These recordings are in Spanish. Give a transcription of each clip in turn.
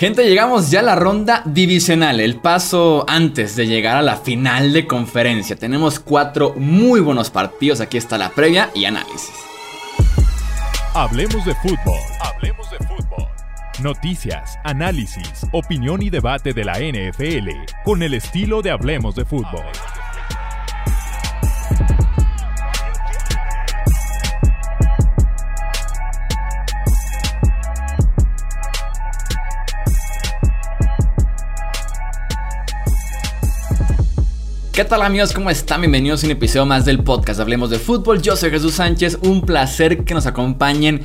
Gente, llegamos ya a la ronda divisional, el paso antes de llegar a la final de conferencia. Tenemos cuatro muy buenos partidos, aquí está la previa y análisis. Hablemos de fútbol, hablemos de fútbol. Noticias, análisis, opinión y debate de la NFL con el estilo de Hablemos de fútbol. ¿Qué tal amigos? ¿Cómo están? Bienvenidos a un episodio más del podcast Hablemos de Fútbol. Yo soy Jesús Sánchez, un placer que nos acompañen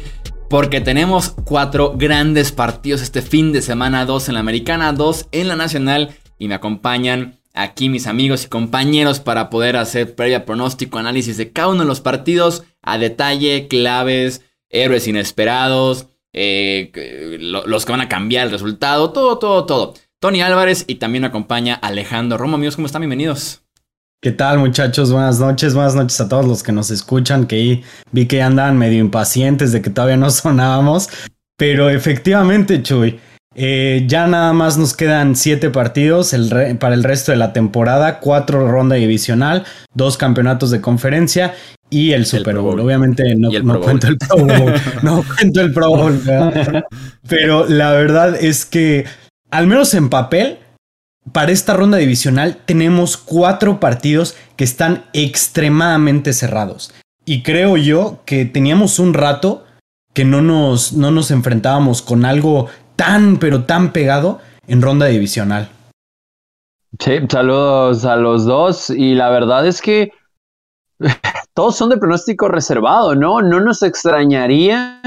porque tenemos cuatro grandes partidos este fin de semana, dos en la americana, dos en la nacional y me acompañan aquí mis amigos y compañeros para poder hacer previa pronóstico, análisis de cada uno de los partidos a detalle, claves, héroes inesperados, eh, los que van a cambiar el resultado, todo, todo, todo. Tony Álvarez y también me acompaña Alejandro Romo. Amigos, ¿cómo están? Bienvenidos. ¿Qué tal muchachos? Buenas noches, buenas noches a todos los que nos escuchan, que vi que andan medio impacientes de que todavía no sonábamos, pero efectivamente Chuy, eh, ya nada más nos quedan siete partidos para el resto de la temporada, cuatro ronda divisional, dos campeonatos de conferencia y el Super Bowl. Obviamente no, cuento el Pro Bowl, no cuento el Pro Bowl, pero la verdad es que al menos en papel para esta ronda divisional tenemos cuatro partidos que están extremadamente cerrados. Y creo yo que teníamos un rato que no nos, no nos enfrentábamos con algo tan, pero tan pegado en ronda divisional. Sí, saludos a los dos. Y la verdad es que todos son de pronóstico reservado, ¿no? No nos extrañaría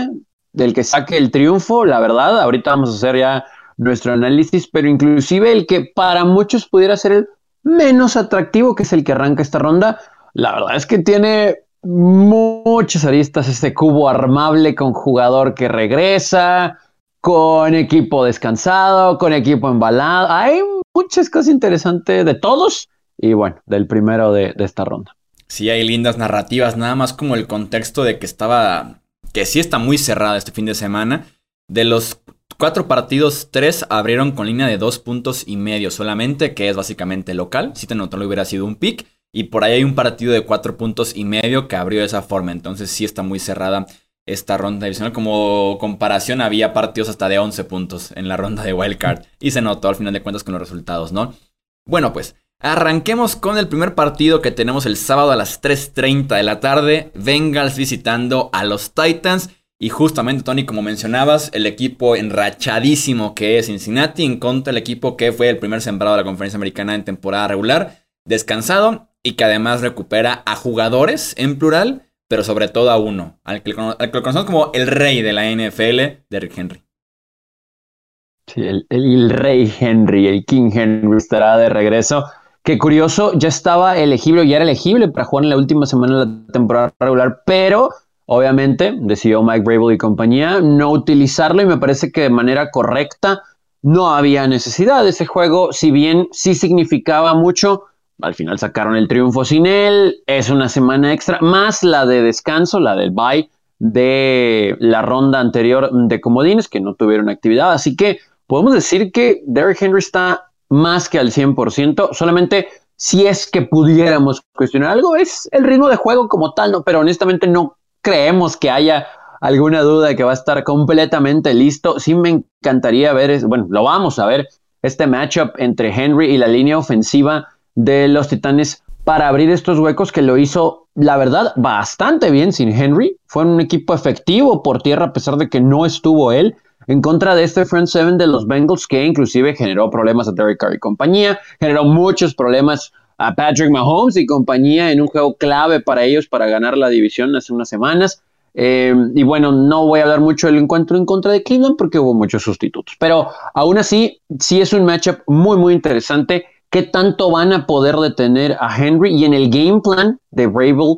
del que saque el triunfo, la verdad. Ahorita vamos a hacer ya nuestro análisis, pero inclusive el que para muchos pudiera ser el menos atractivo, que es el que arranca esta ronda, la verdad es que tiene muchas aristas este cubo armable con jugador que regresa, con equipo descansado, con equipo embalado. Hay muchas cosas interesantes de todos y bueno, del primero de, de esta ronda. Sí, hay lindas narrativas, nada más como el contexto de que estaba, que sí está muy cerrada este fin de semana. De los Cuatro partidos, tres abrieron con línea de dos puntos y medio solamente, que es básicamente local. Si te notó, hubiera sido un pick. Y por ahí hay un partido de cuatro puntos y medio que abrió de esa forma. Entonces sí está muy cerrada esta ronda divisional. Como comparación, había partidos hasta de 11 puntos en la ronda de Wildcard. Y se notó al final de cuentas con los resultados, ¿no? Bueno, pues arranquemos con el primer partido que tenemos el sábado a las 3.30 de la tarde. Bengals visitando a los Titans. Y justamente, Tony, como mencionabas, el equipo enrachadísimo que es Cincinnati en contra del equipo que fue el primer sembrado de la conferencia americana en temporada regular, descansado y que además recupera a jugadores en plural, pero sobre todo a uno, al que, lo conocemos como el rey de la NFL, Derrick Henry. Sí, el, rey Henry, el King Henry estará de regreso. Qué curioso, ya estaba elegible, ya era elegible para jugar en la última semana de la temporada regular, pero Obviamente, decidió Mike Brable y compañía no utilizarlo y me parece que de manera correcta no había necesidad. De ese juego, si bien sí significaba mucho, al final sacaron el triunfo sin él, es una semana extra, más la de descanso, la del bye de la ronda anterior de comodines que no tuvieron actividad, así que podemos decir que Derrick Henry está más que al 100%, solamente si es que pudiéramos cuestionar algo, es el ritmo de juego como tal, no, pero honestamente no creemos que haya alguna duda de que va a estar completamente listo. Sí me encantaría ver, bueno, lo vamos a ver, este matchup entre Henry y la línea ofensiva de los Titanes para abrir estos huecos que lo hizo, la verdad, bastante bien sin Henry. Fue un equipo efectivo por tierra a pesar de que no estuvo él. En contra de este front seven de los Bengals, que inclusive generó problemas a Derek Carr y compañía, generó muchos problemas a Patrick Mahomes y compañía en un juego clave para ellos para ganar la división hace unas semanas. Eh, y bueno, no voy a hablar mucho del encuentro en contra de Cleveland porque hubo muchos sustitutos. Pero aún así, sí es un matchup muy, muy interesante. ¿Qué tanto van a poder detener a Henry? Y en el game plan de Rabel,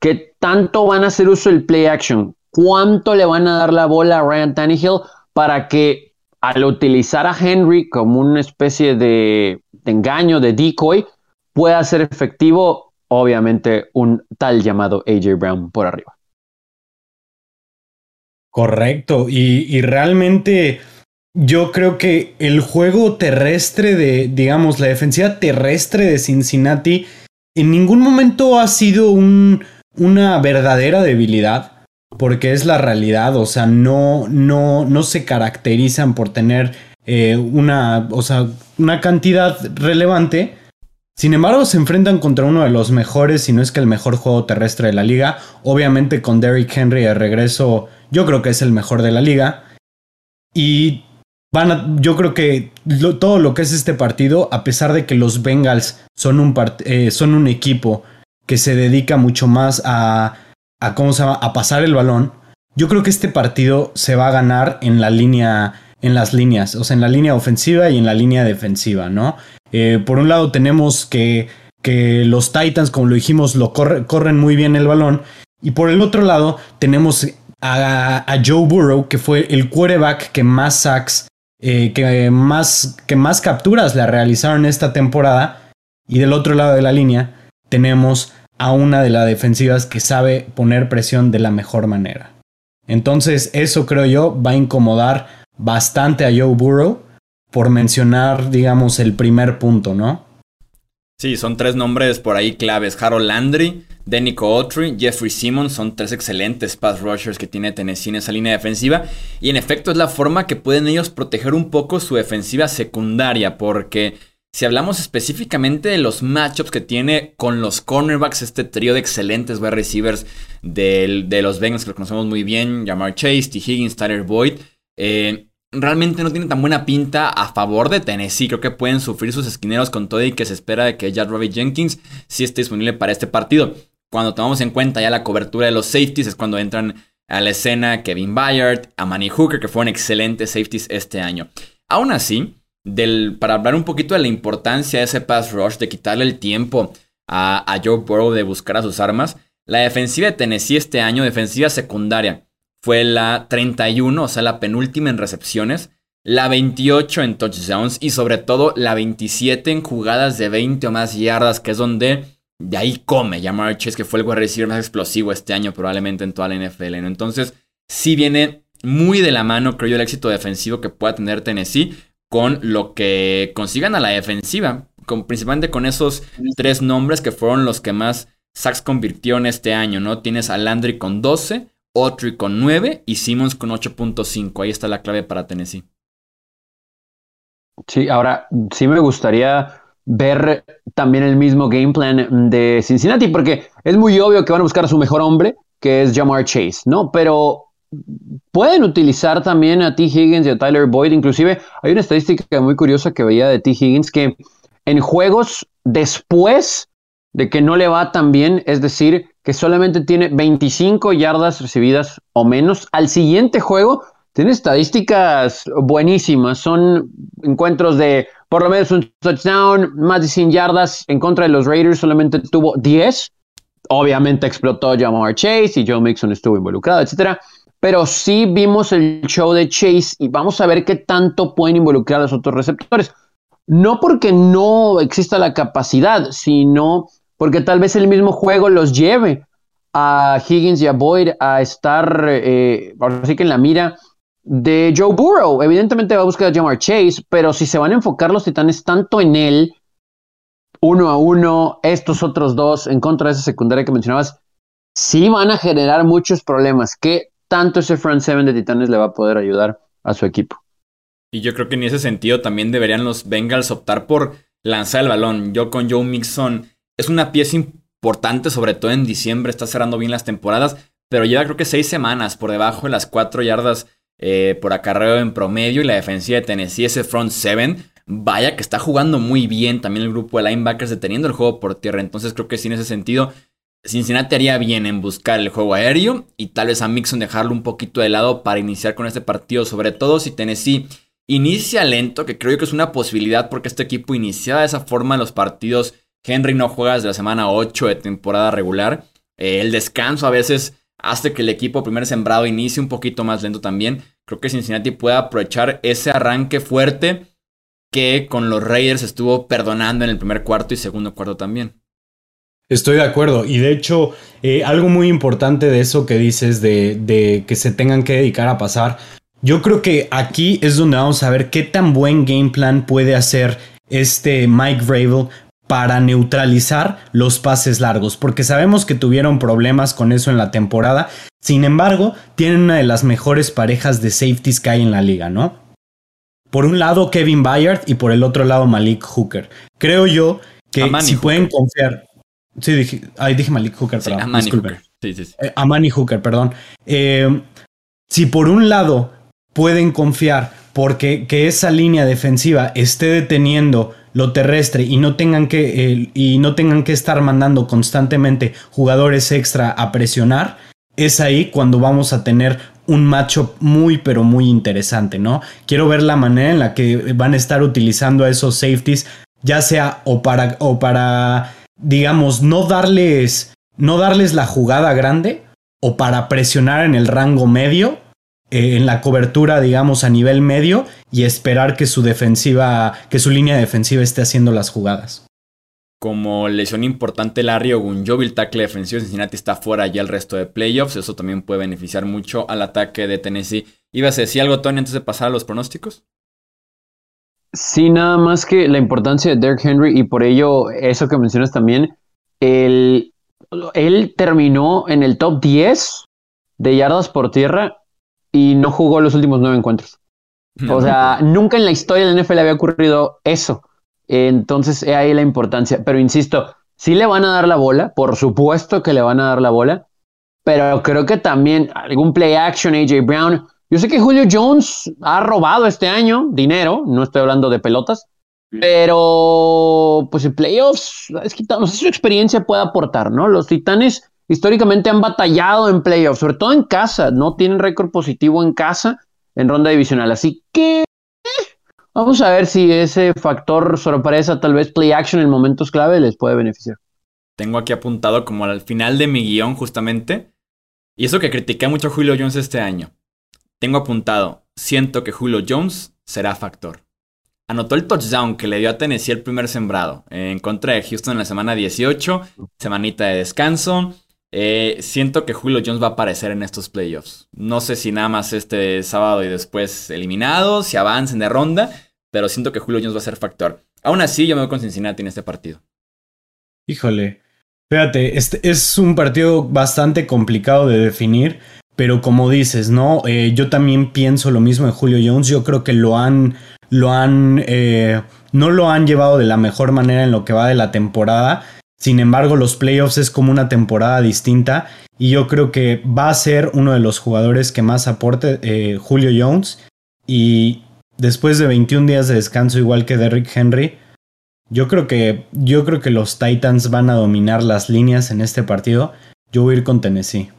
¿qué tanto van a hacer uso del play action? ¿Cuánto le van a dar la bola a Ryan Tannehill para que al utilizar a Henry como una especie de engaño, de decoy, pueda ser efectivo, obviamente, un tal llamado AJ Brown por arriba. Correcto, y, realmente yo creo que el juego terrestre de, digamos, la defensiva terrestre de Cincinnati en ningún momento ha sido un, una verdadera debilidad, porque es la realidad, o sea, no, no, no se caracterizan por tener eh, una, o sea, una cantidad relevante. Sin embargo, se enfrentan contra uno de los mejores, si no es que el mejor juego terrestre de la liga. Obviamente con Derrick Henry de regreso, yo creo que es el mejor de la liga. Y van yo creo que todo lo que es este partido, a pesar de que los Bengals son un, eh, son un equipo que se dedica mucho más a, a, ¿cómo a pasar el balón, yo creo que este partido se va a ganar en la línea, en las líneas, o sea, en la línea ofensiva y en la línea defensiva, ¿no? Eh, por un lado tenemos que, que los Titans, como lo dijimos, lo corren muy bien el balón. Y por el otro lado tenemos a, Joe Burrow, que fue el quarterback que más sacks eh, que, más, que más capturas le realizaron esta temporada. Y del otro lado de la línea tenemos a una de las defensivas que sabe poner presión de la mejor manera. Entonces eso creo yo va a incomodar bastante a Joe Burrow por mencionar, digamos, el primer punto, ¿no? Sí, son tres nombres por ahí claves. Harold Landry, Denico Autry, Jeffrey Simmons son tres excelentes pass rushers que tiene Tennessee en esa línea defensiva. Y en efecto es la forma que pueden ellos proteger un poco su defensiva secundaria. Porque si hablamos específicamente de los matchups que tiene con los cornerbacks, este trío de excelentes wide receivers de, de los Bengals que lo conocemos muy bien, Jamar Chase, T. Higgins, Tyler Boyd. Eh, realmente no tiene tan buena pinta a favor de Tennessee. Creo que pueden sufrir sus esquineros con todo y que se espera de que Jad Robbie Jenkins sí esté disponible para este partido. Cuando tomamos en cuenta ya la cobertura de los safeties es cuando entran a la escena Kevin Bayard, a Manny Hooker, que fueron excelentes safeties este año. Aún así, para hablar un poquito de la importancia de ese pass rush, de quitarle el tiempo a Joe Burrow de buscar a sus armas, la defensiva de Tennessee este año, defensiva secundaria, fue la 31, o sea, la penúltima en recepciones, la 28 en touchdowns y sobre todo la 27 en jugadas de 20 o más yardas, que es donde de ahí come Jamar Chase, que fue el wide más explosivo este año probablemente en toda la NFL. Entonces, sí viene muy de la mano, creo yo, el éxito defensivo que pueda tener Tennessee con lo que consigan a la defensiva, principalmente con esos tres nombres que fueron los que más sacks convirtió en este año, ¿no? Tienes a Landry con 12, Autry con 9 y Simmons con 8.5. Ahí está la clave para Tennessee. Sí, ahora sí me gustaría ver también el mismo game plan de Cincinnati, porque es muy obvio que van a buscar a su mejor hombre, que es Jamar Chase, ¿no? Pero pueden utilizar también a T. Higgins y a Tyler Boyd. Inclusive hay una estadística muy curiosa que veía de T. Higgins que en juegos después de que no le va tan bien, es decir, que solamente tiene 25 yardas recibidas o menos, al siguiente juego tiene estadísticas buenísimas. Son encuentros de por lo menos un touchdown, más de 100 yardas en contra de los Raiders, solamente tuvo 10. Obviamente explotó Jamar Chase y Joe Mixon estuvo involucrado, etc. Pero sí vimos el show de Chase y vamos a ver qué tanto pueden involucrar a los otros receptores. No porque no exista la capacidad, sino porque tal vez el mismo juego los lleve a Higgins y a Boyd a estar, eh, así que en la mira de Joe Burrow. Evidentemente va a buscar a Jamar Chase, pero si se van a enfocar los titanes tanto en él, uno a uno, estos otros dos, en contra de esa secundaria que mencionabas, sí van a generar muchos problemas. ¿Qué tanto ese front seven de titanes le va a poder ayudar a su equipo? Y yo creo que en ese sentido también deberían los Bengals optar por lanzar el balón. Yo con Joe Mixon es una pieza importante, sobre todo en diciembre, está cerrando bien las temporadas, pero lleva creo que seis semanas por debajo de las cuatro yardas eh, por acarreo en promedio y la defensiva de Tennessee, ese front seven, vaya que está jugando muy bien también el grupo de linebackers deteniendo el juego por tierra. Entonces creo que sí en ese sentido Cincinnati haría bien en buscar el juego aéreo y tal vez a Mixon dejarlo un poquito de lado para iniciar con este partido, sobre todo si Tennessee inicia lento, que creo que es una posibilidad porque este equipo inicia de esa forma los partidos. Henry no juega desde la semana 8 de temporada regular. Eh, el descanso a veces hace que el equipo primer sembrado inicie un poquito más lento también. Creo que Cincinnati puede aprovechar ese arranque fuerte que con los Raiders estuvo perdonando en el primer cuarto y segundo cuarto también. Estoy de acuerdo. Y de hecho, eh, algo muy importante de eso que dices de, de, que se tengan que dedicar a pasar. Yo creo que aquí es donde vamos a ver qué tan buen game plan puede hacer este Mike Vrabel para neutralizar los pases largos, porque sabemos que tuvieron problemas con eso en la temporada. Sin embargo, tienen una de las mejores parejas de safeties que hay en la liga, ¿no? Por un lado Kevin Bayard y por el otro lado Malik Hooker. Creo yo que si pueden confiar. Sí, dije, ay, dije Malik Hooker, sí, perdón. Hooker. Sí, sí, sí. Eh, Amani Hooker, perdón. Eh, si por un lado pueden confiar porque que esa línea defensiva esté deteniendo lo terrestre y no tengan que y no tengan que estar mandando constantemente jugadores extra a presionar, es ahí cuando vamos a tener un macho muy pero muy interesante, ¿no? Quiero ver la manera en la que van a estar utilizando a esos safeties, ya sea o para o para digamos no darles no darles la jugada grande o para presionar en el rango medio eh, en la cobertura, digamos, a nivel medio y esperar que su defensiva, que su línea defensiva esté haciendo las jugadas. Como lesión importante, Larry Ogunjobi, el tackle defensivo de Cincinnati, está fuera ya el resto de playoffs. Eso también puede beneficiar mucho al ataque de Tennessee. ¿Ibas a decir algo, Tony, antes de pasar a los pronósticos? Sí, nada más que la importancia de Derrick Henry y por ello eso que mencionas también, él terminó en el top 10 de yardas por tierra y no jugó los últimos nueve encuentros. O sea, nunca en la historia del NFL había ocurrido eso. Entonces, ahí la importancia. Pero insisto, sí le van a dar la bola, por supuesto que le van a dar la bola, pero creo que también algún play action, AJ Brown. Yo sé que Julio Jones ha robado este año dinero, no estoy hablando de pelotas, pero pues en playoffs, es que no sé si su experiencia puede aportar, ¿no? Los Titanes históricamente han batallado en playoffs, sobre todo en casa, no tienen récord positivo en casa en ronda divisional. Así que vamos a ver si ese factor sorpresa, tal vez play action en momentos clave, les puede beneficiar. Tengo aquí apuntado como al final de mi guion justamente, y eso que critiqué mucho a Julio Jones este año. Tengo apuntado, siento que Julio Jones será factor. Anotó el touchdown que le dio a Tennessee el primer sembrado en contra de Houston en la semana 18, semanita de descanso. Eh, siento que Julio Jones va a aparecer en estos playoffs. No sé si nada más este sábado y después eliminados, si avancen de ronda, pero siento que Julio Jones va a ser factor. Aún así, yo me voy con Cincinnati en este partido. Híjole, fíjate, este es un partido bastante complicado de definir, pero como dices, ¿no? Eh, yo también pienso lo mismo de Julio Jones. Yo creo que lo han, lo han, eh, no lo han llevado de la mejor manera en lo que va de la temporada sin embargo, los playoffs es como una temporada distinta y yo creo que va a ser uno de los jugadores que más aporte eh, Julio Jones. Y después de 21 días de descanso, igual que Derrick Henry, yo creo que, yo creo que los Titans van a dominar las líneas en este partido. Yo voy a ir con Tennessee.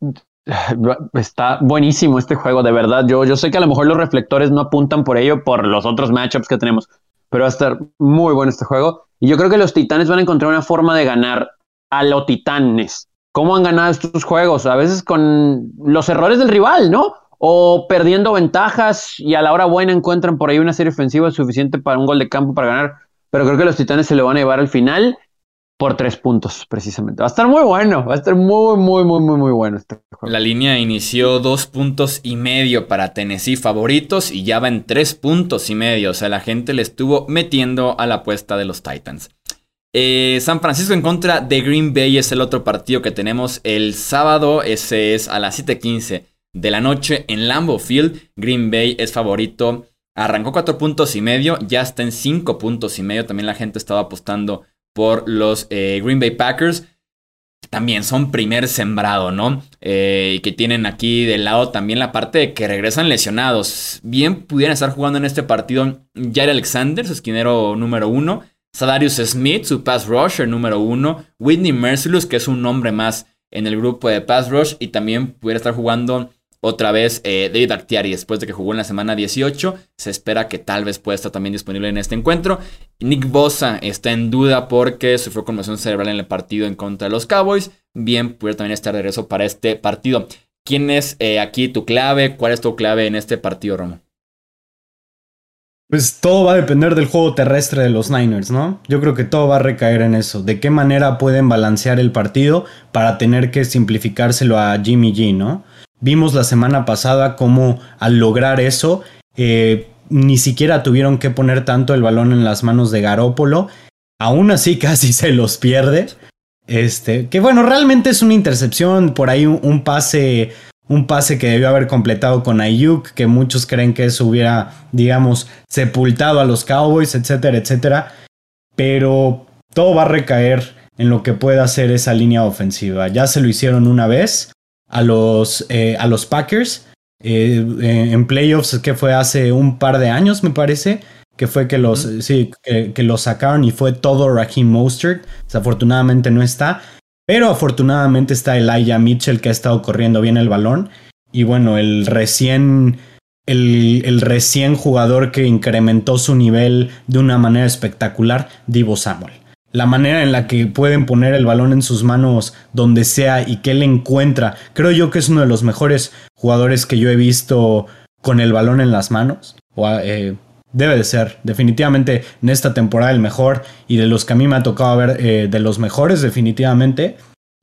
Está buenísimo este juego, de verdad. Yo, yo sé que a lo mejor los reflectores no apuntan por ello por los otros matchups que tenemos, pero va a estar muy bueno este juego. Y yo creo que los Titanes van a encontrar una forma de ganar a los Titanes. ¿Cómo han ganado estos juegos? A veces con los errores del rival, ¿no? O perdiendo ventajas y a la hora buena encuentran por ahí una serie ofensiva suficiente para un gol de campo para ganar. Pero creo que los Titanes se lo van a llevar al final por tres puntos, precisamente. Va a estar muy bueno, va a estar muy, muy, muy, muy, muy bueno este juego. La línea inició dos puntos y medio para Tennessee favoritos y ya va en tres puntos y medio. O sea, la gente le estuvo metiendo a la apuesta de los Titans. Eh, San Francisco en contra de Green Bay es el otro partido que tenemos el sábado. Ese es a las 7:15 de la noche en Lambeau Field. Green Bay es favorito. Arrancó cuatro puntos y medio, ya está en cinco puntos y medio. También la gente estaba apostando por los eh, Green Bay Packers. También son primer sembrado, ¿no? Eh, y que tienen aquí del lado también la parte de que regresan lesionados. Bien pudieran estar jugando en este partido Jair Alexander, su esquinero número uno. Sadarius Smith, su pass rusher número uno. Whitney Mercilus, que es un nombre más en el grupo de pass rush. Y también pudiera estar jugando otra vez eh, David Actiari, después de que jugó en la semana 18, se espera que tal vez pueda estar también disponible en este encuentro. Nick Bosa está en duda porque sufrió conmoción cerebral en el partido en contra de los Cowboys. Bien, puede también estar de regreso para este partido. ¿Quién es eh, aquí tu clave? ¿Cuál es tu clave en este partido, Romo? Pues todo va a depender del juego terrestre de los Niners, ¿no? Yo creo que todo va a recaer en eso. ¿De qué manera pueden balancear el partido para tener que simplificárselo a Jimmy G, ¿no? Vimos la semana pasada cómo al lograr eso, eh, ni siquiera tuvieron que poner tanto el balón en las manos de Garópolo. Aún así casi se los pierde. Este, que bueno, realmente es una intercepción, por ahí un, pase, un pase que debió haber completado con Ayuk, que muchos creen que eso hubiera, digamos, sepultado a los Cowboys, etcétera, etcétera. Pero todo va a recaer en lo que pueda hacer esa línea ofensiva. Ya se lo hicieron una vez a los, eh, a los Packers eh, en playoffs que fue hace un par de años, me parece, que fue que los, sí, que, los sacaron y fue todo Raheem Mostert. Desafortunadamente no está, pero afortunadamente está Elijah Mitchell que ha estado corriendo bien el balón. Y bueno, el recién, el, el recién jugador que incrementó su nivel de una manera espectacular, Divo Samuel la manera en la que pueden poner el balón en sus manos donde sea y que él encuentra. Creo yo que es uno de los mejores jugadores que yo he visto con el balón en las manos. Eh, debe de ser, definitivamente en esta temporada el mejor y de los que a mí me ha tocado ver eh, de los mejores definitivamente.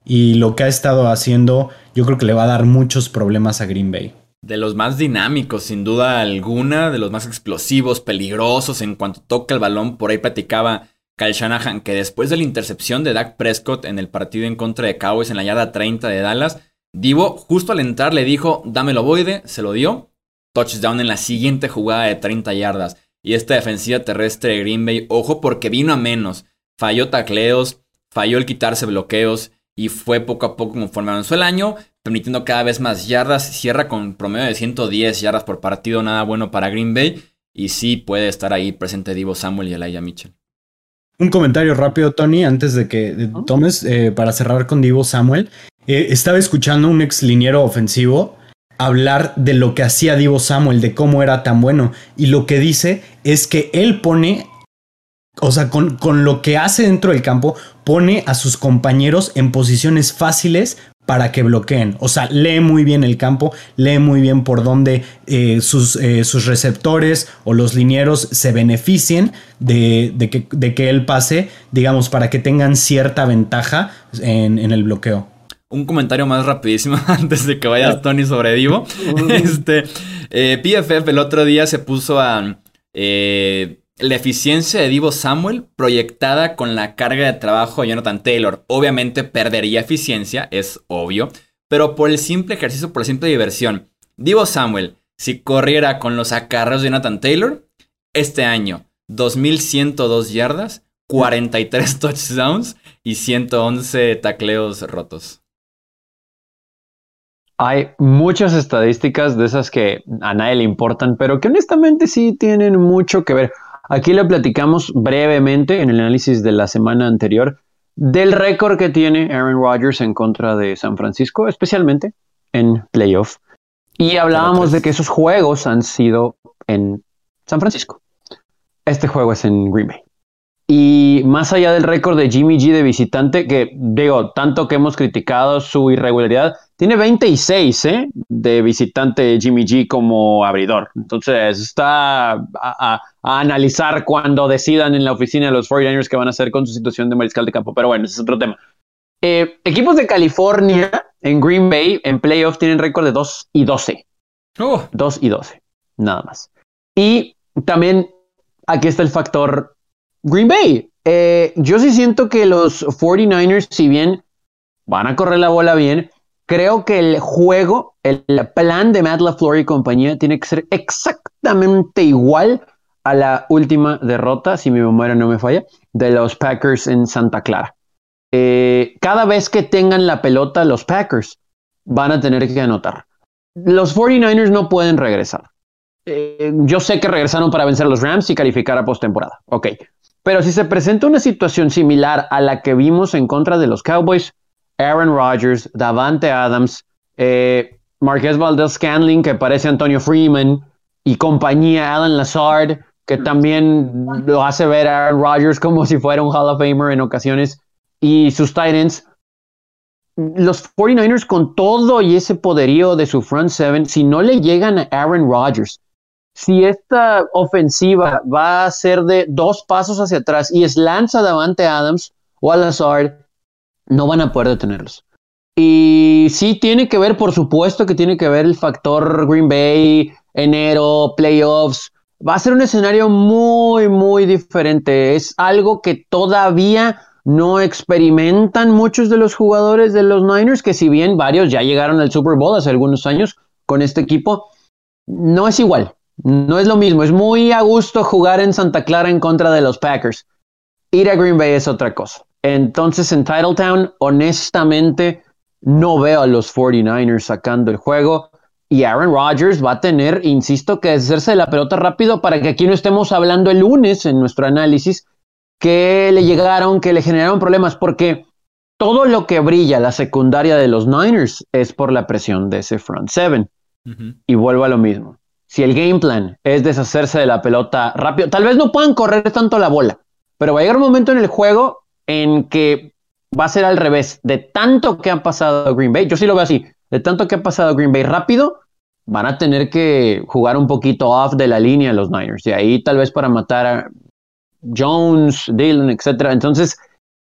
Y lo que ha estado haciendo yo creo que le va a dar muchos problemas a Green Bay. De los más dinámicos, sin duda alguna, de los más explosivos, peligrosos en cuanto toca el balón. Por ahí platicaba Kyle Shanahan, que después de la intercepción de Dak Prescott en el partido en contra de Cowboys en la yarda 30 de Dallas, Divo justo al entrar le dijo, dámelo boide, se lo dio, touchdown en la siguiente jugada de 30 yardas. Y esta defensiva terrestre de Green Bay, ojo porque vino a menos, falló tacleos, falló el quitarse bloqueos y fue poco a poco conforme avanzó el año, permitiendo cada vez más yardas, cierra con promedio de 110 yardas por partido, nada bueno para Green Bay, y sí puede estar ahí presente Divo Samuel y Elijah Mitchell. Un comentario rápido, Tony, antes de que tomes eh, para cerrar con Divo Samuel. Eh, estaba escuchando un ex liniero ofensivo hablar de lo que hacía Divo Samuel, de cómo era tan bueno. Y lo que dice es que él pone, o sea, con, con lo que hace dentro del campo, pone a sus compañeros en posiciones fáciles para que bloqueen. O sea, lee muy bien el campo, lee muy bien por dónde eh, sus, eh, sus, receptores o los linieros se beneficien de, que, de, que, él pase, digamos, para que tengan cierta ventaja en, el bloqueo. Un comentario más rapidísimo antes de que vayas, Tony, sobre Divo. este, eh, PFF el otro día se puso a la eficiencia de Divo Samuel proyectada con la carga de trabajo de Jonathan Taylor. Obviamente perdería eficiencia, es obvio, pero por el simple ejercicio, por la simple diversión. Divo Samuel, si corriera con los acarreos de Jonathan Taylor, este año, 2102 yardas, 43 touchdowns y 111 tacleos rotos. Hay muchas estadísticas de esas que a nadie le importan, pero que honestamente sí tienen mucho que ver. Aquí le platicamos brevemente en el análisis de la semana anterior del récord que tiene Aaron Rodgers en contra de San Francisco, especialmente en playoff. Y hablábamos de que esos juegos han sido en San Francisco. Este juego es en Green Bay. Y más allá del récord de Jimmy G de visitante, que digo, tanto que hemos criticado su irregularidad, tiene 26 ¿eh? de visitante Jimmy G como abridor. Entonces está a, analizar cuando decidan en la oficina de los 49ers qué van a hacer con su situación de mariscal de campo. Pero bueno, ese es otro tema. Eh, equipos de California en Green Bay en playoff tienen récord de 2 y 12. 2 y 12, nada más. Y también aquí está el factor Green Bay. Eh, yo sí siento que los 49ers, si bien van a correr la bola bien, creo que el juego, el plan de Matt LaFleur y compañía tiene que ser exactamente igual a la última derrota, si mi memoria no me falla, de los Packers en Santa Clara. Eh, cada vez que tengan la pelota, los Packers van a tener que anotar. Los 49ers no pueden regresar. Eh, yo sé que regresaron para vencer a los Rams y calificar a postemporada. Ok. Pero si se presenta una situación similar a la que vimos en contra de los Cowboys, Aaron Rodgers, Davante Adams, eh, Marquez Valdez Scanling, que parece Antonio Freeman, y compañía, Alan Lazard, que también lo hace ver a Aaron Rodgers como si fuera un Hall of Famer en ocasiones, y sus Titans. Los 49ers, con todo y ese poderío de su front seven, si no le llegan a Aaron Rodgers, si esta ofensiva va a ser de dos pasos hacia atrás y es lanza Davante Adams o a Lazard, no van a poder detenerlos. Y sí tiene que ver, por supuesto que tiene que ver el factor Green Bay, enero, playoffs. Va a ser un escenario muy, muy diferente. Es algo que todavía no experimentan muchos de los jugadores de los Niners, que si bien varios ya llegaron al Super Bowl hace algunos años con este equipo, no es igual. No es lo mismo. Es muy a gusto jugar en Santa Clara en contra de los Packers. Ir a Green Bay es otra cosa. Entonces en Titletown, honestamente, no veo a los 49ers sacando el juego. Y Aaron Rodgers va a tener, insisto, que deshacerse de la pelota rápido para que aquí no estemos hablando el lunes en nuestro análisis que le llegaron, que le generaron problemas, porque todo lo que brilla la secundaria de los Niners es por la presión de ese front seven. Y vuelvo a lo mismo. Si el game plan es deshacerse de la pelota rápido, tal vez no puedan correr tanto la bola, pero va a llegar un momento en el juego en que va a ser al revés. De tanto que han pasado Green Bay, yo sí lo veo así, de tanto que ha pasado Green Bay rápido, van a tener que jugar un poquito off de la línea los Niners. Y ahí tal vez para matar a Jones, Dylan, etc. Entonces,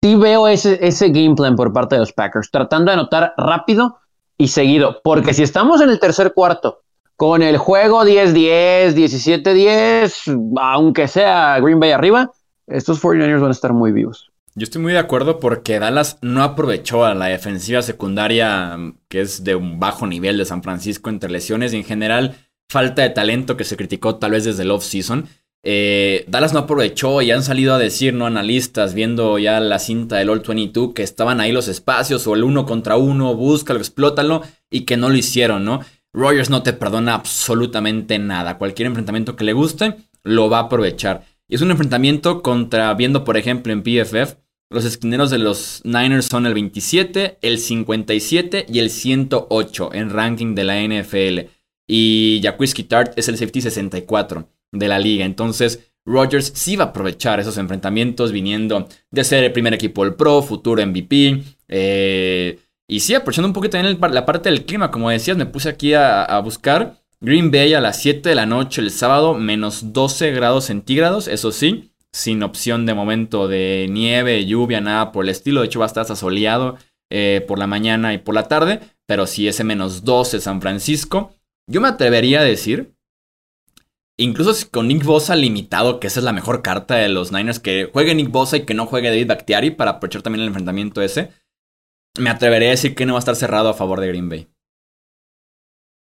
sí veo ese, ese game plan por parte de los Packers, tratando de anotar rápido y seguido. Porque si estamos en el tercer cuarto con el juego 10-10, 17-10, aunque sea Green Bay arriba, estos 49ers van a estar muy vivos. Yo estoy muy de acuerdo porque Dallas no aprovechó a la defensiva secundaria mm, que es de un bajo nivel de San Francisco entre lesiones y en general falta de talento que se criticó tal vez desde el off-season. Eh, Dallas no aprovechó y han salido a decir, ¿no? Analistas viendo ya la cinta del All 22 que estaban ahí los espacios o el uno contra uno, búscalo, explótalo y que no lo hicieron, ¿no? Rogers no te perdona absolutamente nada. Cualquier enfrentamiento que le guste, lo va a aprovechar. Y es un enfrentamiento contra, viendo por ejemplo en PFF, los esquineros de los Niners son el 27, el 57 y el 108 en ranking de la NFL. Y Jaquiski Tart es el safety 64 de la liga. Entonces, Rodgers sí va a aprovechar esos enfrentamientos viniendo de ser el primer equipo del Pro, futuro MVP. Eh, y sí, aprovechando un poquito también la parte del clima. Como decías, me puse aquí a, a buscar. Green Bay a las 7 de la noche el sábado, menos 12 grados centígrados. Eso sí, sin opción de momento de nieve, lluvia, nada por el estilo. De hecho, va a estar soleado eh, por la mañana y por la tarde. Pero si ese menos 12 San Francisco, yo me atrevería a decir, incluso con Nick Bosa limitado, que esa es la mejor carta de los Niners, que juegue Nick Bosa y que no juegue David Bakhtiari para aprovechar también el enfrentamiento ese, me atrevería a decir que no va a estar cerrado a favor de Green Bay.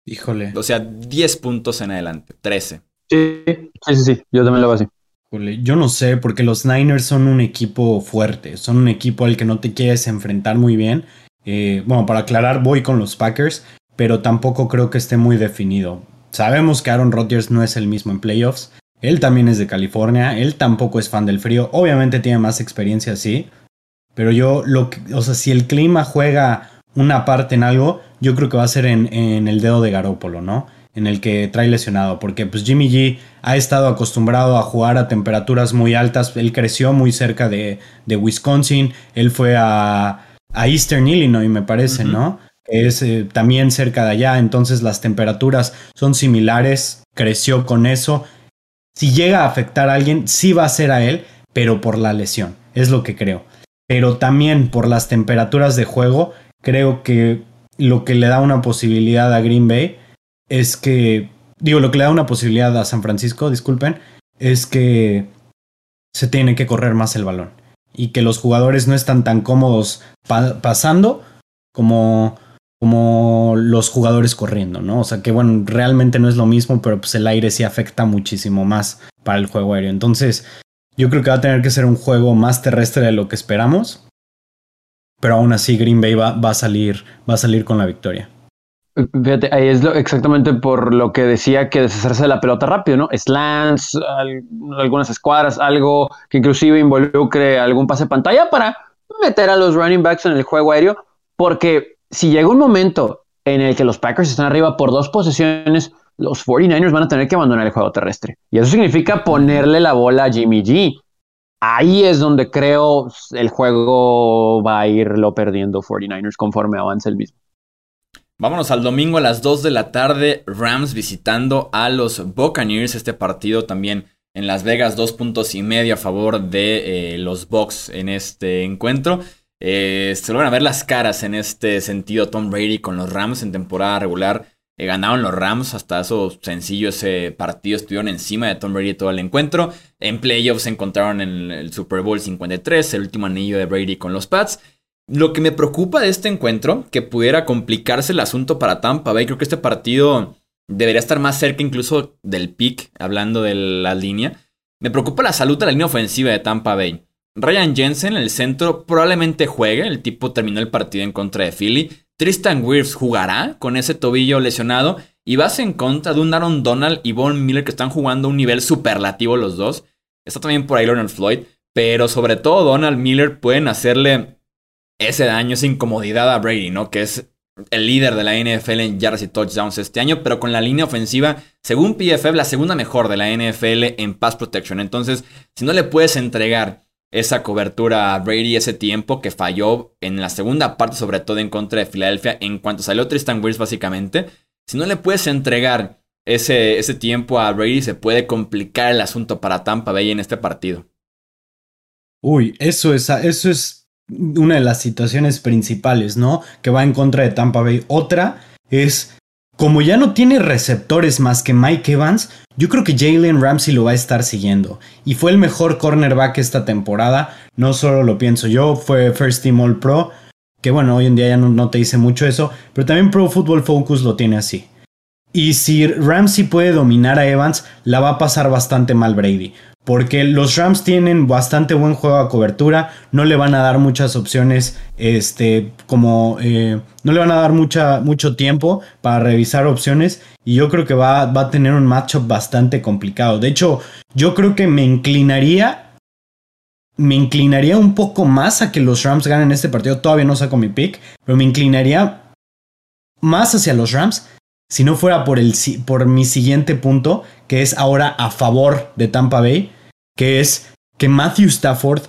Híjole. O sea, 10 puntos en adelante, 13. Sí, sí, sí, yo también lo veo así. Yo no sé, porque los Niners son un equipo fuerte, son un equipo al que no te quieres enfrentar muy bien. Eh, bueno, para aclarar, voy con los Packers, pero tampoco creo que esté muy definido. Sabemos que Aaron Rodgers no es el mismo en playoffs. Él también es de California, él tampoco es fan del frío. Obviamente tiene más experiencia, sí. Pero yo, lo que, o sea, si el clima juega una parte en algo, yo creo que va a ser en, en el dedo de Garópolo, ¿no? En el que trae lesionado, porque pues Jimmy G ha estado acostumbrado a jugar a temperaturas muy altas, él creció muy cerca de, Wisconsin, él fue a, Eastern Illinois me parece, ¿no? Es eh, también cerca de allá, entonces las temperaturas son similares, creció con eso. Si llega a afectar a alguien, sí va a ser a él, pero por la lesión, es lo que creo. Pero también por las temperaturas de juego, creo que lo que le da una posibilidad a Green Bay es que, digo, lo que le da una posibilidad a San Francisco, disculpen, es que se tiene que correr más el balón y que los jugadores no están tan cómodos pasando como, como los jugadores corriendo, ¿no? O sea que, bueno, realmente no es lo mismo, pero pues el aire sí afecta muchísimo más para el juego aéreo. Entonces, yo creo que va a tener que ser un juego más terrestre de lo que esperamos. Pero aún así Green Bay va, va a salir, va a salir con la victoria. Fíjate, ahí es lo, exactamente por lo que decía que deshacerse de la pelota rápido, ¿no? Slants, algunas escuadras, algo que inclusive involucre algún pase pantalla para meter a los running backs en el juego aéreo, porque si llega un momento en el que los Packers están arriba por dos posesiones, los 49ers van a tener que abandonar el juego terrestre. Y eso significa ponerle la bola a Jimmy G. Ahí es donde creo el juego va a irlo perdiendo 49ers conforme avance el mismo. Vámonos al domingo a las 2 de la tarde, Rams visitando a los Buccaneers, este partido también en Las Vegas, dos puntos y medio a favor de eh, los Bucks en este encuentro. Eh, se a ver las caras en este sentido Tom Brady con los Rams en temporada regular. Eh, ganaron los Rams hasta eso sencillo ese partido. Estuvieron encima de Tom Brady todo el encuentro. En playoffs se encontraron en el Super Bowl 53, el último anillo de Brady con los Pats. Lo que me preocupa de este encuentro, que pudiera complicarse el asunto para Tampa Bay, creo que este partido debería estar más cerca incluso del pick, hablando de la línea. Me preocupa la salud de la línea ofensiva de Tampa Bay. Ryan Jensen, el centro, probablemente juegue. El tipo terminó el partido en contra de Philly. Tristan Wirfs jugará con ese tobillo lesionado. Y vas en contra de un Aaron Donald y Von Miller que están jugando a un nivel superlativo los dos. Está también por ahí Leonard Floyd. Pero sobre todo Donald Miller pueden hacerle ese daño, esa incomodidad a Brady, ¿no? Que es el líder de la NFL en yardas y touchdowns este año, pero con la línea ofensiva, según PFF, la segunda mejor de la NFL en pass protection. Entonces, si no le puedes entregar esa cobertura a Brady ese tiempo que falló en la segunda parte, sobre todo en contra de Filadelfia, en cuanto salió Tristan Wirfs básicamente, si no le puedes entregar ese, ese tiempo a Brady, se puede complicar el asunto para Tampa Bay en este partido. Uy, eso es, eso es una de las situaciones principales, ¿no? Que va en contra de Tampa Bay. Otra es, como ya no tiene receptores más que Mike Evans, yo creo que Jalen Ramsey lo va a estar siguiendo. Y fue el mejor cornerback esta temporada. No solo lo pienso yo, fue First Team All Pro. Que bueno, hoy en día ya no, te dice mucho eso. Pero también Pro Football Focus lo tiene así. Y si Ramsey puede dominar a Evans, la va a pasar bastante mal Brady porque los Rams tienen bastante buen juego a cobertura, no le van a dar muchas opciones, este, como eh, no le van a dar mucha, mucho tiempo para revisar opciones y yo creo que va, va a tener un matchup bastante complicado. De hecho, yo creo que me inclinaría, me inclinaría un poco más a que los Rams ganen este partido. Todavía no saco mi pick, pero me inclinaría más hacia los Rams si no fuera por, el, por mi siguiente punto, que es ahora a favor de Tampa Bay que es que Matthew Stafford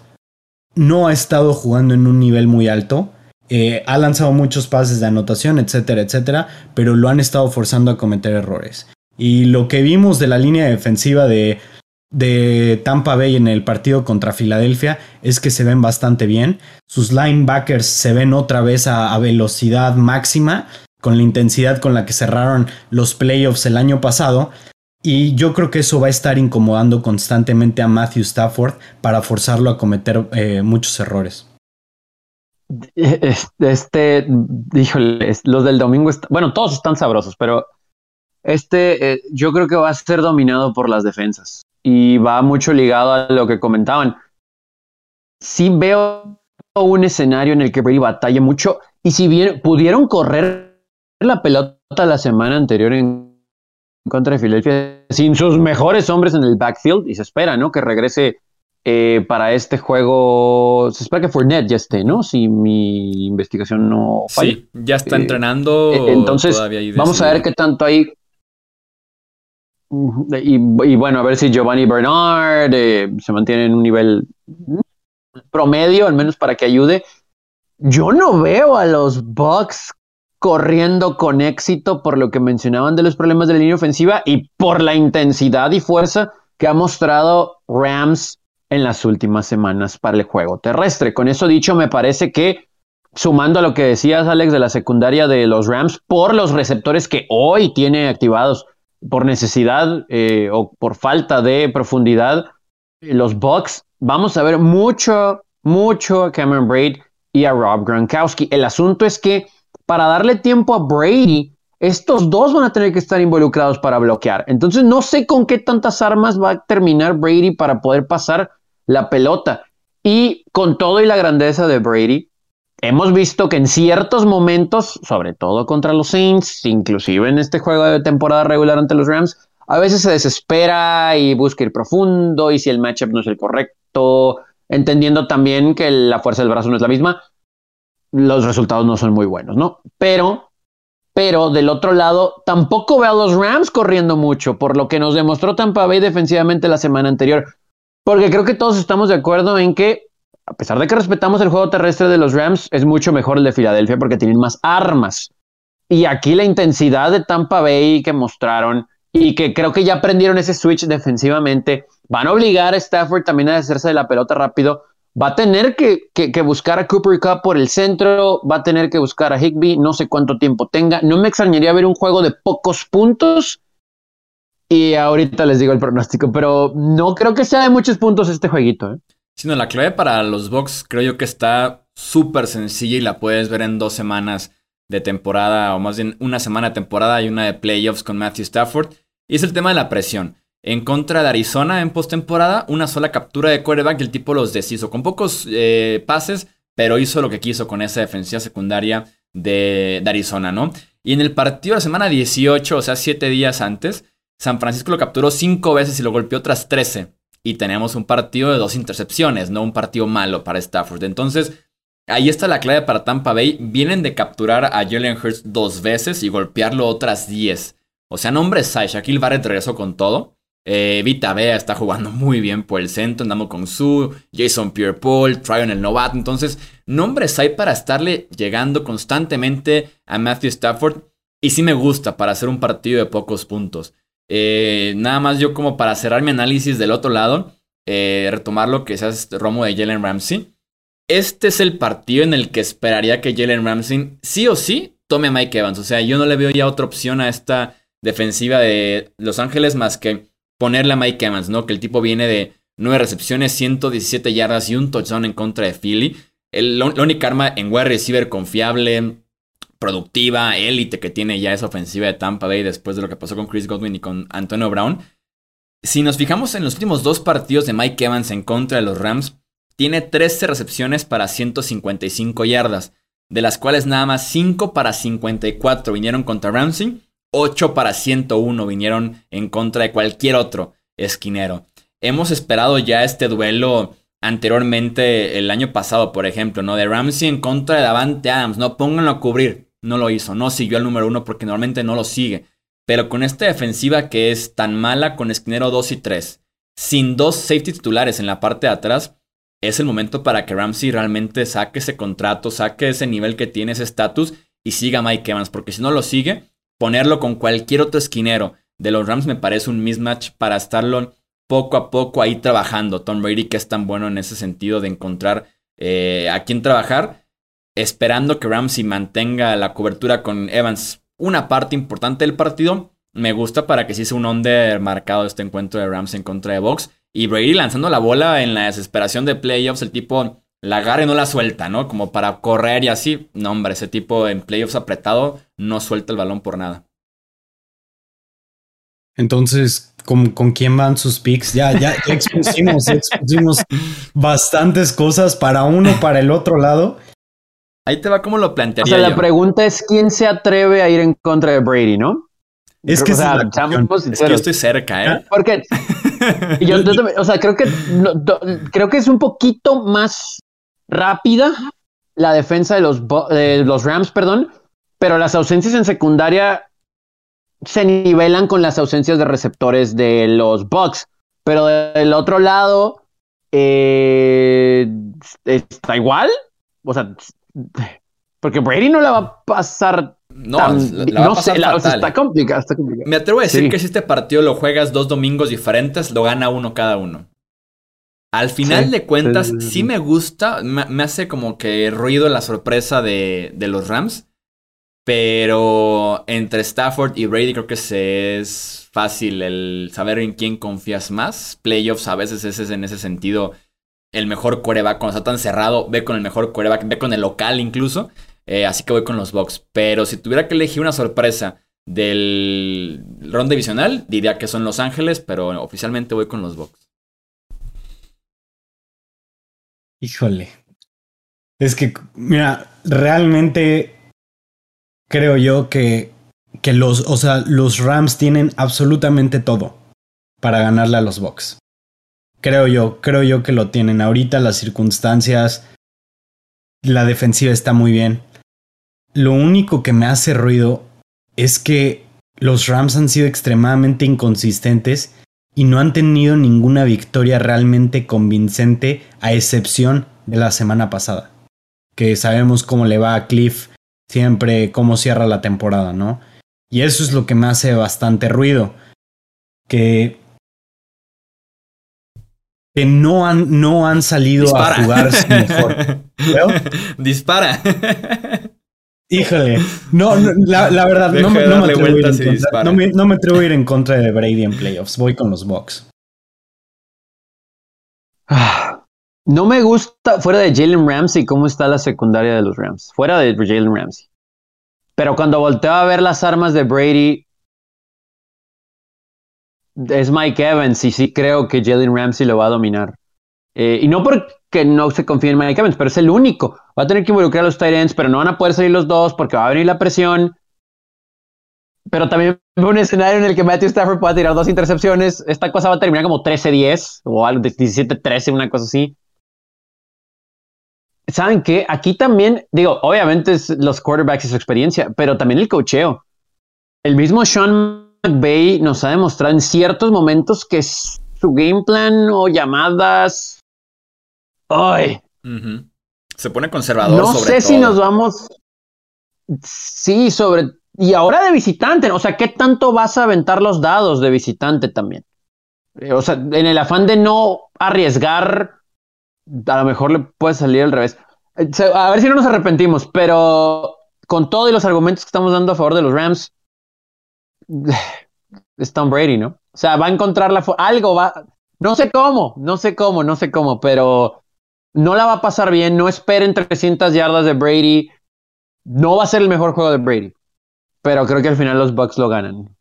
no ha estado jugando en un nivel muy alto. Eh, ha lanzado muchos pases de anotación, etcétera, etcétera, pero lo han estado forzando a cometer errores. Y lo que vimos de la línea defensiva de, de Tampa Bay en el partido contra Filadelfia es que se ven bastante bien. Sus linebackers se ven otra vez a, a velocidad máxima, con la intensidad con la que cerraron los playoffs el año pasado. Y yo creo que eso va a estar incomodando constantemente a Matthew Stafford para forzarlo a cometer eh, muchos errores. Este, híjole, los del domingo, bueno, todos están sabrosos, pero este eh, yo creo que va a ser dominado por las defensas y va mucho ligado a lo que comentaban. Sí veo un escenario en el que Brady batalla mucho y si pudieron correr la pelota la semana anterior en contra de Filadelfia sin sus mejores hombres en el backfield y se espera, ¿no? Que regrese eh, para este juego. Se espera que Fournette ya esté, ¿no? Si mi investigación no falla. Sí, ya está eh, entrenando. Eh, entonces, vamos a ver qué tanto hay. Y, y, bueno, a ver si Giovanni Bernard se mantiene en un nivel promedio, al menos para que ayude. Yo no veo a los Bucks corriendo con éxito por lo que mencionaban de los problemas de la línea ofensiva y por la intensidad y fuerza que ha mostrado Rams en las últimas semanas para el juego terrestre. Con eso dicho, me parece que sumando a lo que decías, Alex, de la secundaria de los Rams, por los receptores que hoy tiene activados por necesidad eh, o por falta de profundidad, los Bucks, vamos a ver mucho, mucho a Cameron Braid y a Rob Gronkowski. El asunto es que para darle tiempo a Brady, estos dos van a tener que estar involucrados para bloquear. Entonces no sé con qué tantas armas va a terminar Brady para poder pasar la pelota. Y con todo y la grandeza de Brady, hemos visto que en ciertos momentos, sobre todo contra los Saints, inclusive en este juego de temporada regular ante los Rams, a veces se desespera y busca ir profundo y si el matchup no es el correcto, entendiendo también que la fuerza del brazo no es la misma, los resultados no son muy buenos, ¿no? Pero, pero del otro lado, tampoco veo a los Rams corriendo mucho, por lo que nos demostró Tampa Bay defensivamente la semana anterior. Porque creo que todos estamos de acuerdo en que, a pesar de que respetamos el juego terrestre de los Rams, es mucho mejor el de Filadelfia porque tienen más armas. Y aquí la intensidad de Tampa Bay que mostraron y que creo que ya aprendieron ese switch defensivamente, van a obligar a Stafford también a deshacerse de la pelota rápido va a tener que, buscar a Cooper Cup por el centro, va a tener que buscar a Higby, no sé cuánto tiempo tenga. No me extrañaría ver un juego de pocos puntos. Y ahorita les digo el pronóstico, pero no creo que sea de muchos puntos este jueguito. ¿eh? Sino la clave para los Bucks creo yo que está súper sencilla y la puedes ver en dos semanas de temporada, o más bien una semana de temporada y una de playoffs con Matthew Stafford. Y es el tema de la presión. En contra de Arizona en postemporada, una sola captura de quarterback y el tipo los deshizo con pocos eh, pases, pero hizo lo que quiso con esa defensiva secundaria de, Arizona, ¿no? Y en el partido de la semana 18, o sea, siete días antes, San Francisco lo capturó cinco veces y lo golpeó tras 13. Y tenemos un partido de dos intercepciones, no un partido malo para Stafford. Entonces, ahí está la clave para Tampa Bay. Vienen de capturar a Jalen Hurts dos veces y golpearlo otras 10. O sea, nombre Sai, Shaquille Barrett regresó con todo. Eh, Vita Bea está jugando muy bien por el centro. Andamos con Su, Jason Pierre Paul, Tryon el novato. Entonces, nombres hay para estarle llegando constantemente a Matthew Stafford. Y sí me gusta para hacer un partido de pocos puntos. Eh, nada más yo como para cerrar mi análisis del otro lado, eh, retomar lo que se hace Romo de Jalen Ramsey. Este es el partido en el que esperaría que Jalen Ramsey sí o sí tome a Mike Evans. O sea, yo no le veo ya otra opción a esta defensiva de Los Ángeles más que ponerle a Mike Evans, ¿no? Que el tipo viene de 9 recepciones, 117 yardas y un touchdown en contra de Philly. La única arma en wide receiver confiable, productiva, élite que tiene ya esa ofensiva de Tampa Bay después de lo que pasó con Chris Godwin y con Antonio Brown. Si nos fijamos en los últimos dos partidos de Mike Evans en contra de los Rams, tiene 13 recepciones para 155 yardas, de las cuales nada más 5 para 54 vinieron contra Ramsey 8 para 101 vinieron en contra de cualquier otro esquinero. Hemos esperado ya este duelo anteriormente el año pasado, por ejemplo, ¿no? De Ramsey en contra de Davante Adams, no pónganlo a cubrir. No lo hizo, no siguió al número uno porque normalmente no lo sigue. Pero con esta defensiva que es tan mala con esquinero 2 y 3, sin dos safety titulares en la parte de atrás, es el momento para que Ramsey realmente saque ese contrato, saque ese nivel que tiene, ese estatus y siga Mike Evans, porque si no lo sigue, ponerlo con cualquier otro esquinero de los Rams me parece un mismatch para estarlo poco a poco ahí trabajando. Tom Brady que es tan bueno en ese sentido de encontrar eh, a quién trabajar, esperando que Ramsey mantenga la cobertura con Evans una parte importante del partido. Me gusta para que sí sea un under marcado este encuentro de Rams en contra de Box. Y Brady lanzando la bola en la desesperación de playoffs, el tipo la agarra y no la suelta, ¿no? Como para correr y así. No, hombre, ese tipo en playoffs apretado no suelta el balón por nada. Entonces, ¿con, con quién van sus picks? Ya, ya, expusimos, expusimos bastantes cosas para uno, para el otro lado. Ahí te va como lo plantearía. O sea, la pregunta es: ¿quién se atreve a ir en contra de Brady, no? Es que, yo estoy cerca, ¿eh? Porque yo, o sea, creo que creo que es un poquito más rápida la defensa de los, los Rams, perdón, pero las ausencias en secundaria se nivelan con las ausencias de receptores de los Bucks. Pero del otro lado, eh, está igual. O sea, porque Brady no la va a pasar. No, no sé, está complicado, Me atrevo a decir que si este partido lo juegas dos domingos diferentes, lo gana uno cada uno. Al final de cuentas, sí, me gusta, me, hace como que ruido la sorpresa de, de, los Rams. Pero entre Stafford y Brady creo que se es fácil el saber en quién confías más. Playoffs a veces es en ese sentido el mejor coreback. Cuando está tan cerrado, ve con el mejor coreback, ve con el local incluso. Eh, así que voy con los Bucks. Pero si tuviera que elegir una sorpresa del ronda divisional, diría que son Los Ángeles, pero oficialmente voy con los Bucks. Híjole. Es que, mira, realmente creo yo que, que los, o sea, los Rams tienen absolutamente todo para ganarle a los Bucks. Creo yo, creo yo que lo tienen. Ahorita las circunstancias, la defensiva está muy bien. Lo único que me hace ruido es que los Rams han sido extremadamente inconsistentes y no han tenido ninguna victoria realmente convincente a excepción de la semana pasada. Que sabemos cómo le va a Cliff siempre, cómo cierra la temporada, ¿no? Y eso es lo que me hace bastante ruido. Que que no han, no han salido a jugar mejor. Dispara. Híjole, no, la, verdad, no, me atrevo no, me, atrevo a ir en contra de Brady en playoffs. Voy con los Bucks. Ah, no me gusta, fuera de Jalen Ramsey, cómo está la secundaria de los Rams. Fuera de Jalen Ramsey. Pero cuando volteo a ver las armas de Brady, es Mike Evans y sí creo que Jalen Ramsey lo va a dominar. Eh, y no porque no se confíe en Mike Evans, pero es el único. Va a tener que involucrar a los tight pero no van a poder salir los dos porque va a venir la presión. Pero también un escenario en el que Matthew Stafford pueda tirar dos intercepciones. Esta cosa va a terminar como 13-10 o algo de 17-13, una cosa así. ¿Saben qué? Aquí también, digo, obviamente es los quarterbacks y su experiencia, pero también el cocheo. El mismo Sean McVay nos ha demostrado en ciertos momentos que su game plan o llamadas. ¡Ay! Se pone conservador. No sé si nos vamos. Sí, sobre. Y ahora de visitante, o sea, ¿qué tanto vas a aventar los dados de visitante también? Eh, o sea, en el afán de no arriesgar, a lo mejor le puede salir al revés. Eh, a ver si no nos arrepentimos, pero con todos los argumentos que estamos dando a favor de los Rams, es Tom Brady, ¿no? O sea, va a encontrar la algo va, no sé cómo, no sé cómo, no sé cómo, pero no la va a pasar bien, no esperen 300 yardas de Brady, no va a ser el mejor juego de Brady, pero creo que al final los Bucks lo ganan.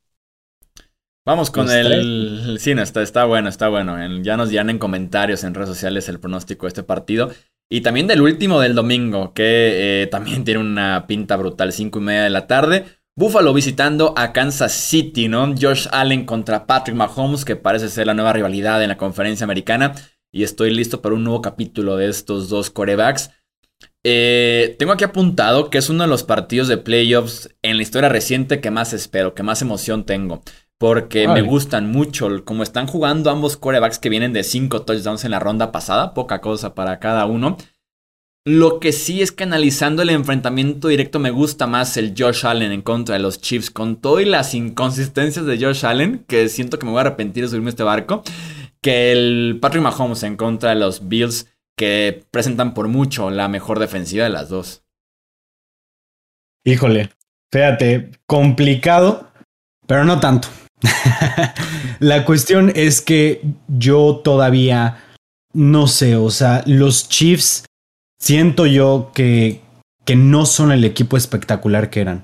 Vamos con el... Sí, no, está, está bueno, está bueno. Ya nos llenan en comentarios en redes sociales el pronóstico de este partido. Y también del último del domingo, que eh, también tiene una pinta brutal, 5 y media de la tarde. Buffalo visitando a Kansas City, ¿no? Josh Allen contra Patrick Mahomes, que parece ser la nueva rivalidad en la conferencia americana. Y estoy listo para un nuevo capítulo de estos dos corebacks. Eh, tengo aquí apuntado que es uno de los partidos de playoffs en la historia reciente que más espero, que más emoción tengo. Porque me gustan mucho como están jugando ambos corebacks que vienen de 5 touchdowns en la ronda pasada, poca cosa para cada uno. Lo que sí es que analizando el enfrentamiento directo me gusta más el Josh Allen en contra de los Chiefs con todo y las inconsistencias de Josh Allen, que siento que me voy a arrepentir de subirme a este barco, que el Patrick Mahomes en contra de los Bills que presentan por mucho la mejor defensiva de las dos. Híjole, fíjate, complicado, pero no tanto. la cuestión es que yo todavía no sé, o sea, los Chiefs siento yo que, que no son el equipo espectacular que eran.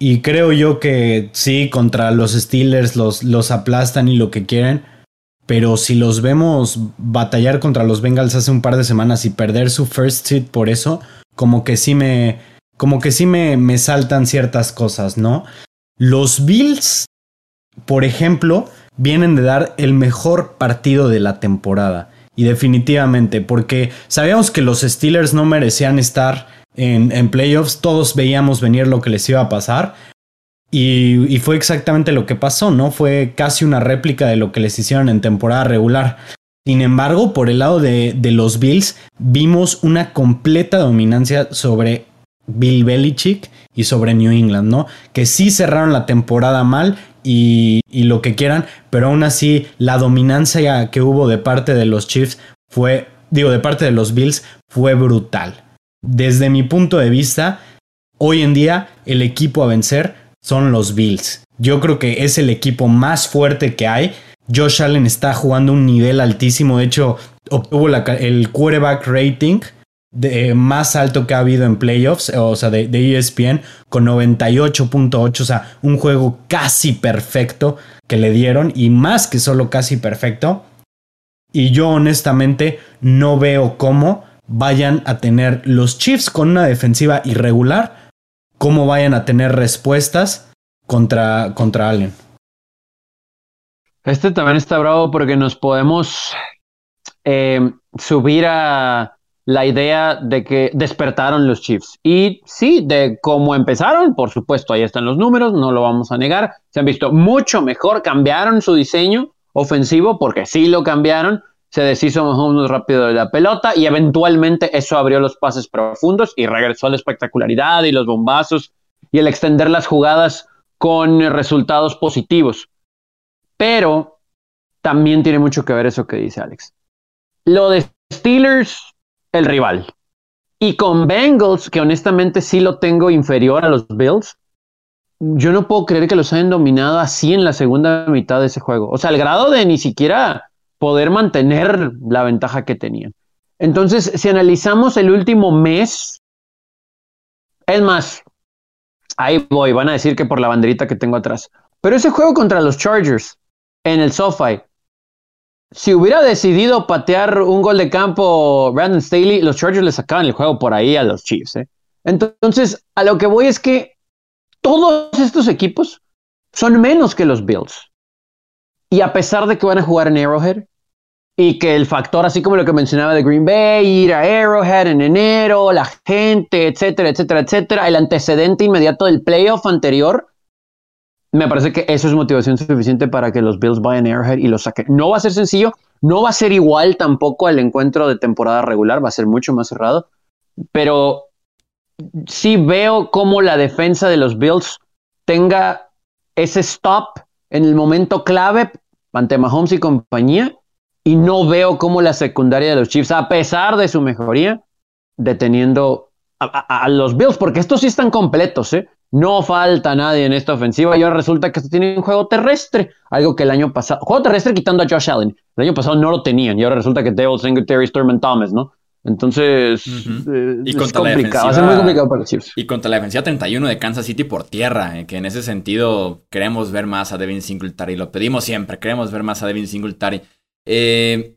Y creo yo que sí, contra los Steelers los, los aplastan y lo que quieren. Pero si los vemos batallar contra los Bengals hace un par de semanas y perder su first seat por eso, como que sí me. Como que sí me, me saltan ciertas cosas, ¿no? Los Bills, por ejemplo, vienen de dar el mejor partido de la temporada. Y definitivamente, porque sabíamos que los Steelers no merecían estar en, playoffs, todos veíamos venir lo que les iba a pasar. Y, fue exactamente lo que pasó, ¿no? Fue casi una réplica de lo que les hicieron en temporada regular. Sin embargo, por el lado de, de los Bills, vimos una completa dominancia sobre Bill Belichick y sobre New England, ¿no? Que sí cerraron la temporada mal y, lo que quieran, pero aún así la dominancia que hubo de parte de los Chiefs fue, digo, de parte de los Bills fue brutal. Desde mi punto de vista, hoy en día el equipo a vencer son los Bills. Yo creo que es el equipo más fuerte que hay. Josh Allen está jugando un nivel altísimo. De hecho, obtuvo el quarterback rating de, más alto que ha habido en playoffs, o sea, de, de ESPN, con 98.8, o sea, un juego casi perfecto que le dieron, y más que solo casi perfecto. Y yo honestamente no veo cómo vayan a tener los Chiefs con una defensiva irregular, cómo vayan a tener respuestas contra, contra Allen. Este también está bravo porque nos podemos eh, subir a la idea de que despertaron los Chiefs. Y sí, de cómo empezaron, por supuesto, ahí están los números, no lo vamos a negar. Se han visto mucho mejor, cambiaron su diseño ofensivo porque sí lo cambiaron. Se deshizo muy rápido de la pelota y eventualmente eso abrió los pases profundos y regresó a la espectacularidad y los bombazos y el extender las jugadas con resultados positivos. Pero también tiene mucho que ver eso que dice Alex lo de Steelers, el rival. Y con Bengals, que honestamente sí lo tengo inferior a los Bills, yo no puedo creer que los hayan dominado así en la segunda mitad de ese juego. O sea, al grado de ni siquiera poder mantener la ventaja que tenían. Entonces, si analizamos el último mes, es más, ahí voy, van a decir que por la banderita que tengo atrás. Pero ese juego contra los Chargers en el SoFi, si hubiera decidido patear un gol de campo Brandon Staley, los Chargers le sacaban el juego por ahí a los Chiefs. ¿eh? Entonces, a lo que voy es que todos estos equipos son menos que los Bills. Y a pesar de que van a jugar en Arrowhead, y que el factor, así como lo que mencionaba de Green Bay, ir a Arrowhead en enero, la gente, etcétera, etcétera, etcétera, el antecedente inmediato del playoff anterior, me parece que eso es motivación suficiente para que los Bills vayan a Arrowhead y lo saquen. No va a ser sencillo, no va a ser igual tampoco al encuentro de temporada regular, va a ser mucho más cerrado, pero sí veo cómo la defensa de los Bills tenga ese stop en el momento clave ante Mahomes y compañía, y no veo cómo la secundaria de los Chiefs, a pesar de su mejoría, deteniendo a, a los Bills, porque estos sí están completos, ¿eh? No falta nadie en esta ofensiva y ahora resulta que tiene un juego terrestre, algo que el año pasado, juego terrestre quitando a Josh Allen, el año pasado no lo tenían y ahora resulta que Devil Singletary, Sturman Thomas, ¿no? Entonces, eh, y contra la defensiva, va a ser muy complicado para los Chiefs. Y contra la defensiva 31 de Kansas City por tierra, eh, que en ese sentido queremos ver más a Devin Singletary, lo pedimos siempre, queremos ver más a Devin Singletary. Eh,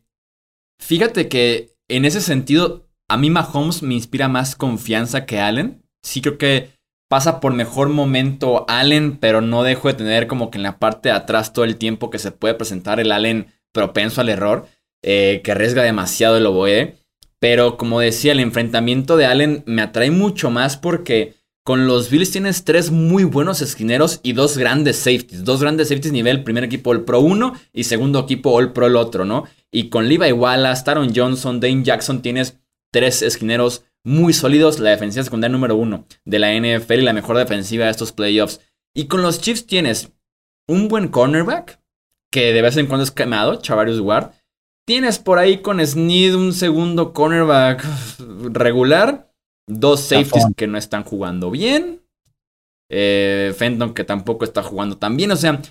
fíjate que en ese sentido, a mí Mahomes me inspira más confianza que Allen. Sí creo que pasa por mejor momento Allen, pero no dejo de tener como que en la parte de atrás todo el tiempo que se puede presentar el Allen propenso al error, eh, que arriesga demasiado el oboe. Pero como decía, el enfrentamiento de Allen me atrae mucho más porque con los Bills tienes tres muy buenos esquineros y dos grandes safeties. Dos grandes safeties nivel primer equipo All Pro 1 y segundo equipo All Pro el otro, ¿no? Y con Levi Wallace, Taron Johnson, Dane Jackson tienes tres esquineros muy sólidos, la defensiva secundaria número uno de la NFL y la mejor defensiva de estos playoffs. Y con los Chiefs tienes un buen cornerback, que de vez en cuando es quemado, Chavarius Ward. Tienes por ahí con Sneed un segundo cornerback regular. Dos safeties que no están jugando bien. Eh, Fenton que tampoco está jugando tan bien. O sea,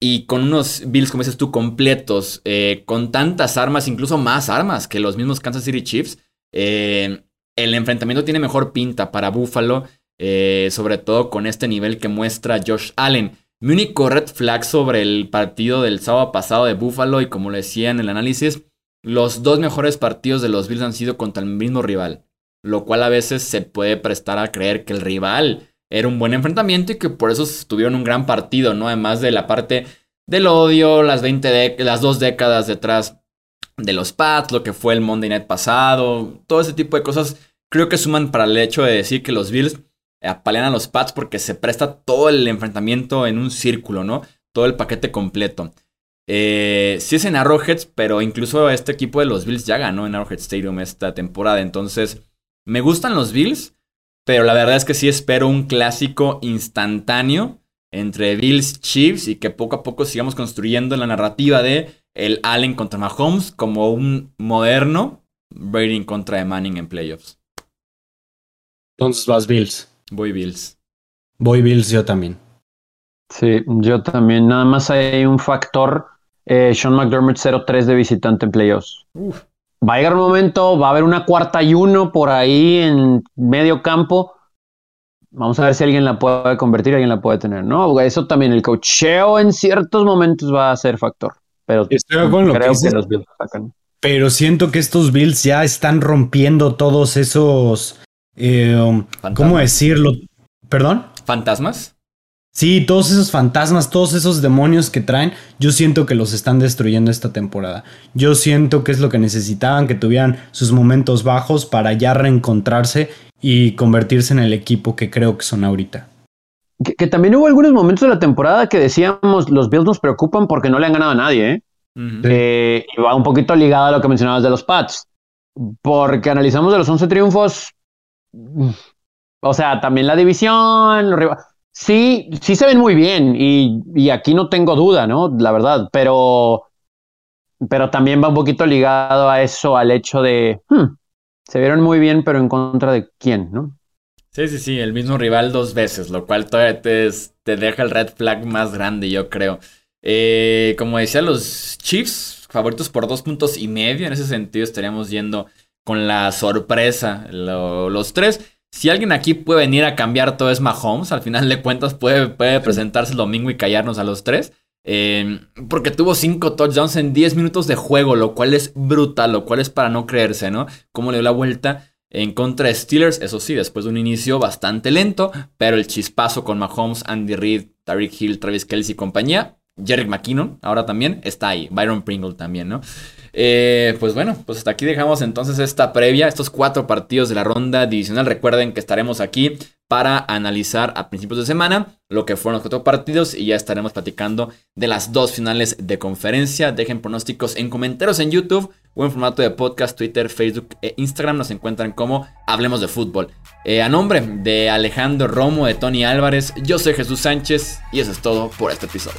y con unos Bills, como dices tú, completos, eh, con tantas armas, incluso más armas que los mismos Kansas City Chiefs. Eh, el enfrentamiento tiene mejor pinta para Buffalo, eh, sobre todo con este nivel que muestra Josh Allen. Mi único red flag sobre el partido del sábado pasado de Buffalo, y como lo decía en el análisis, los dos mejores partidos de los Bills han sido contra el mismo rival, lo cual a veces se puede prestar a creer que el rival era un buen enfrentamiento y que por eso tuvieron un gran partido, ¿no? Además de la parte del odio, las, 20 las dos décadas detrás de los Pats, lo que fue el Monday Night pasado, todo ese tipo de cosas creo que suman para el hecho de decir que los Bills apalean a los Pats porque se presta todo el enfrentamiento en un círculo, ¿no? Todo el paquete completo. Eh, sí es en Arrowhead, pero incluso este equipo de los Bills ya ganó en Arrowhead Stadium esta temporada. Entonces, me gustan los Bills, pero la verdad es que sí espero un clásico instantáneo entre Bills Chiefs y que poco a poco sigamos construyendo la narrativa de el Allen contra Mahomes como un moderno Brady contra de Manning en playoffs. Entonces vas Bills. Voy Bills. Voy Bills yo también. Sí, yo también. Nada más hay un factor. Eh, Sean McDermott 0-3 de visitante en playoffs. Va a llegar un momento, va a haber una cuarta y uno por ahí en medio campo. Vamos a ver si alguien la puede convertir, alguien la puede tener, ¿no? Eso también, el cocheo en ciertos momentos va a ser factor. Pero Estoy con lo creo que, los Bills sacan. Pero siento que estos Bills ya están rompiendo todos esos eh, ¿Cómo decirlo? ¿Perdón? ¿Fantasmas? Sí, todos esos fantasmas, todos esos demonios que traen, yo siento que los están destruyendo esta temporada. Yo siento que es lo que necesitaban, que tuvieran sus momentos bajos para ya reencontrarse y convertirse en el equipo que creo que son ahorita. Que, también hubo algunos momentos de la temporada que decíamos, los Bills nos preocupan porque no le han ganado a nadie, ¿eh? eh y va un poquito ligado a lo que mencionabas de los Pats. Porque analizamos de los 11 triunfos, o sea, también la división, sí, sí se ven muy bien y, aquí no tengo duda, ¿no? La verdad, pero pero también va un poquito ligado a eso, al hecho de, hmm, se vieron muy bien, pero en contra de quién, ¿no? Sí, sí, sí, el mismo rival dos veces, lo cual todavía te, te deja el red flag más grande, yo creo. Eh, como decía, los Chiefs, favoritos por dos puntos y medio, en ese sentido estaríamos yendo con la sorpresa, los tres. Si alguien aquí puede venir a cambiar todo es Mahomes, al final de cuentas puede, puede presentarse el domingo y callarnos a los tres. Eh, porque tuvo cinco touchdowns en 10 minutos de juego, lo cual es brutal, lo cual es para no creerse, ¿no? Cómo le dio la vuelta en contra de Steelers, eso sí, después de un inicio bastante lento, pero el chispazo con Mahomes, Andy Reid, Tariq Hill, Travis Kelsey y compañía, Jerry McKinnon, ahora también está ahí, Byron Pringle también, ¿no? Eh, pues bueno, pues hasta aquí dejamos entonces esta previa, estos cuatro partidos de la ronda divisional. Recuerden que estaremos aquí para analizar a principios de semana lo que fueron los cuatro partidos y ya estaremos platicando de las dos finales de conferencia. Dejen pronósticos en comentarios en YouTube o en formato de podcast, Twitter, Facebook e Instagram. Nos encuentran como Hablemos de Fútbol. Eh, a nombre de Alejandro Romo, de Tony Álvarez, yo soy Jesús Sánchez y eso es todo por este episodio.